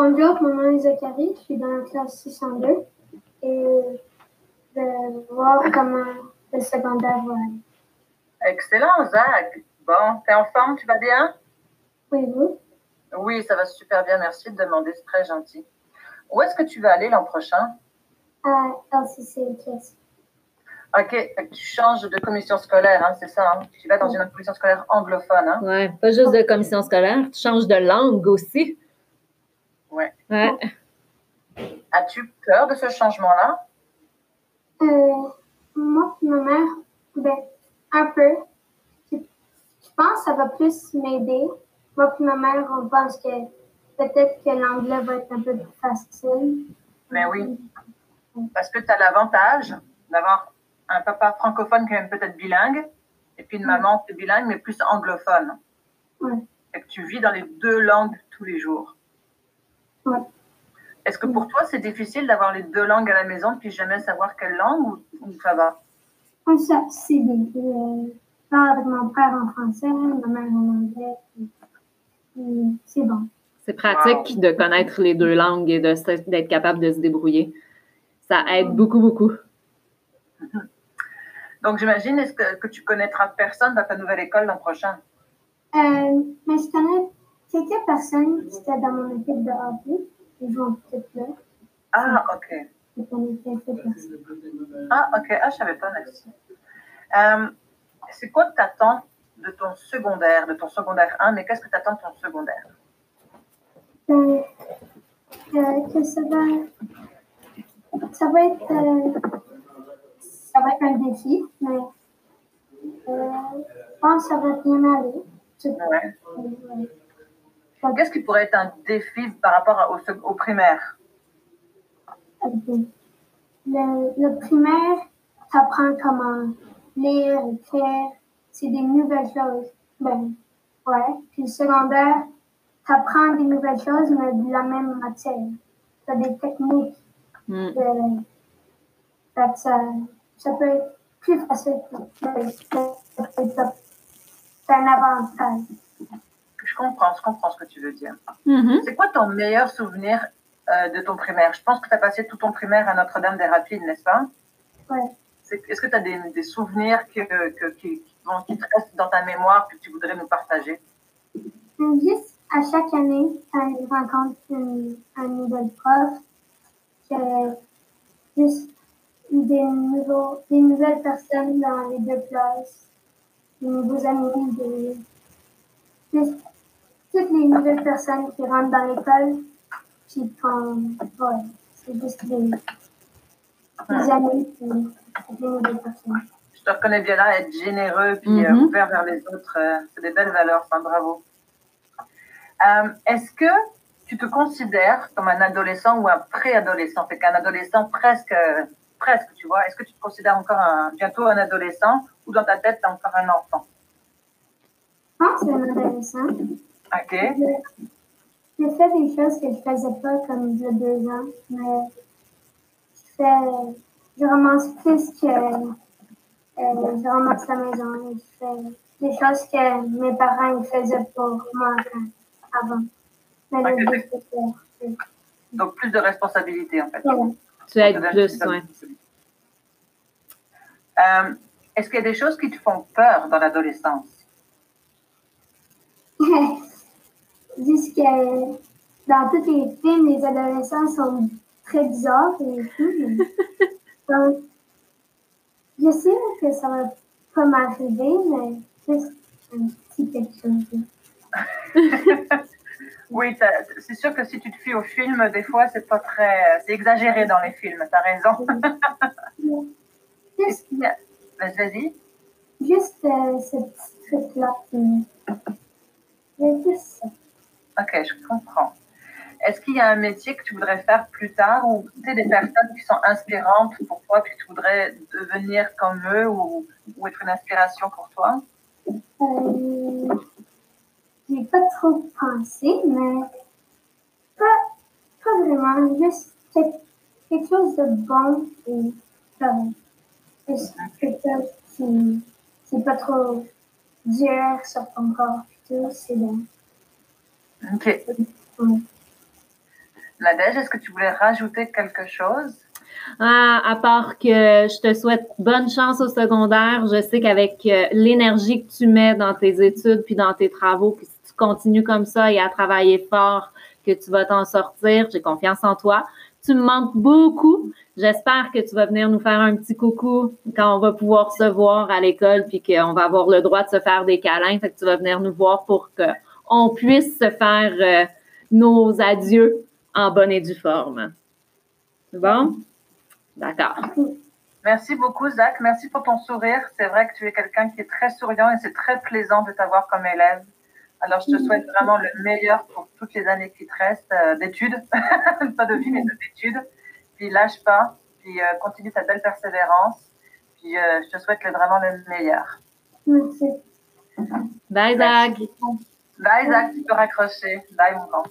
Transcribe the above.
Bonjour, mon nom est Zachary, je suis dans la classe 602 et je vais voir comment le secondaire va aller. Excellent, Zach. Bon, t'es en forme, tu vas bien? Oui, vous? Oui, ça va super bien, merci de demander, c'est très gentil. Où est-ce que tu vas aller l'an prochain? À LCCHS. OK, tu changes de commission scolaire, hein, c'est ça? Hein? Tu vas dans une commission scolaire anglophone, hein? Ouais, pas juste de commission scolaire, tu changes de langue aussi. Ouais. Ouais. As-tu peur de ce changement-là? Euh, moi et ma mère, ben, un peu. Je, je pense que ça va plus m'aider. Moi et ma mère, on pense que peut-être que l'anglais va être un peu plus facile. Mais oui, parce que tu as l'avantage d'avoir un papa francophone quand même peut-être bilingue, et puis une maman qui est bilingue, mais plus anglophone. Ouais. Et que tu vis dans les deux langues tous les jours. Ouais. Est-ce que pour toi, c'est difficile d'avoir les deux langues à la maison puis jamais savoir quelle langue ou, ou ça va? Comme ça, c'est bien. Euh, Je parle avec mon père en français, ma mère en anglais. puis C'est bon. C'est pratique de connaître les deux langues et de d'être capable de se débrouiller. Ça aide beaucoup, beaucoup. Donc j'imagine est-ce que, que tu connaîtras personne dans ta nouvelle école l'an prochain? Euh, mais je connais quelques personnes qui étaient dans mon équipe de hockey. Ils en petite là. Ah, ok. Ah, ok. Ah, je savais pas, merci. Euh, c'est quoi que tu attends de ton secondaire, de ton secondaire 1, mais qu'est-ce que tu attends de ton secondaire? Euh, euh, que ça va, ça va être, euh, ça va être un défi, mais euh, je pense que ça va bien aller. Ouais. Euh, Qu'est-ce qui pourrait être un défi par rapport au, primaire? Le, le primaire, t'apprends comment lire, écrire, c'est des nouvelles choses. Ben, ouais. Puis le secondaire, t'apprends des nouvelles choses, mais de la même matière. T'as des techniques. Mm. De, fait que ça, ça peut être plus facile. C'est un avantage. Je comprends, je comprends ce que tu veux dire. Mhm. C'est quoi ton meilleur souvenir euh, de ton primaire? Je pense que tu as passé tout ton primaire à Notre-Dame des Rapides, n'est-ce pas? C'est- Est-ce que tu as des, des souvenirs que, que- qui, te restent dans ta mémoire que tu voudrais nous partager? Juste à chaque année, je rencontre une, un nouvel prof, que juste des, nouveaux, des nouvelles personnes dans les deux classes, des nouveaux amis, des, toutes les nouvelles personnes qui rentrent dans l'école, qui font, ouais, c'est juste des, des amis, puis des nouvelles personnes. Je te reconnais bien là, être généreux puis euh, Mhm. ouvert vers les autres. euh, c'est des belles valeurs, ça, bravo. Euh, Est-ce que tu te considères comme un adolescent ou un préadolescent? Fait qu'un adolescent presque, presque, tu vois. Est-ce que tu te considères encore un, bientôt un adolescent ou dans ta tête, tu es encore un enfant? Je pense que c'est un adolescent. OK. Je- fait des choses que je faisais pas comme il y a deux ans, mais je fais, je ramasse plus que euh, je ramasse la maison. Je fais des choses que mes parents ils faisaient pour moi avant. Mais Donc, plus de responsabilité, en fait. Ouais. Tu aides plus, responsabilité. Euh, Est-ce qu'il y a des choses qui te font peur dans l'adolescence? Juste que dans tous les films, les adolescents sont très bizarres et tout. Donc, je sais que ça va pas m'arriver, mais juste un petit quelque chose. Oui, c'est sûr que si tu te fies au film, des fois, c'est pas très. C'est exagéré dans les films, t'as raison. Juste, Vas-y. juste euh, ce petit truc-là. C'est juste ça. Ok, je comprends. Est-ce qu'il y a un métier que tu voudrais faire plus tard ou des personnes qui sont inspirantes pour toi, puis que tu voudrais devenir comme eux ou, ou être une inspiration pour toi? Euh, j'ai pas trop pensé, mais pas, pas vraiment. Juste quelque, chose de bon et correct. Juste quelque qui pas trop dur sur ton corps. C'est bon. Ok. Nadège, est-ce que tu voulais rajouter quelque chose? Ah, à part que je te souhaite bonne chance au secondaire. Je sais qu'avec euh, l'énergie que tu mets dans tes études puis dans tes travaux, que si tu continues comme ça et à travailler fort, que tu vas t'en sortir. J'ai confiance en toi. Tu me manques beaucoup. J'espère que tu vas venir nous faire un petit coucou quand on va pouvoir se voir à l'école puis qu'on va avoir le droit de se faire des câlins. Fait que tu vas venir nous voir pour qu'on puisse se faire euh, nos adieux en bonne et due forme. C'est bon? D'accord. Merci beaucoup, Zach. Merci pour ton sourire. C'est vrai que tu es quelqu'un qui est très souriant et c'est très plaisant de t'avoir comme élève. Alors, je te souhaite vraiment le meilleur pour toutes les années qui te restent euh, d'études, pas de vie, mais d'études. Puis, lâche pas, puis euh, continue ta belle persévérance. Puis, euh, je te souhaite vraiment le meilleur. Merci. Bye, Zach. Bye, Zach, tu peux raccrocher. Bye, mon grand.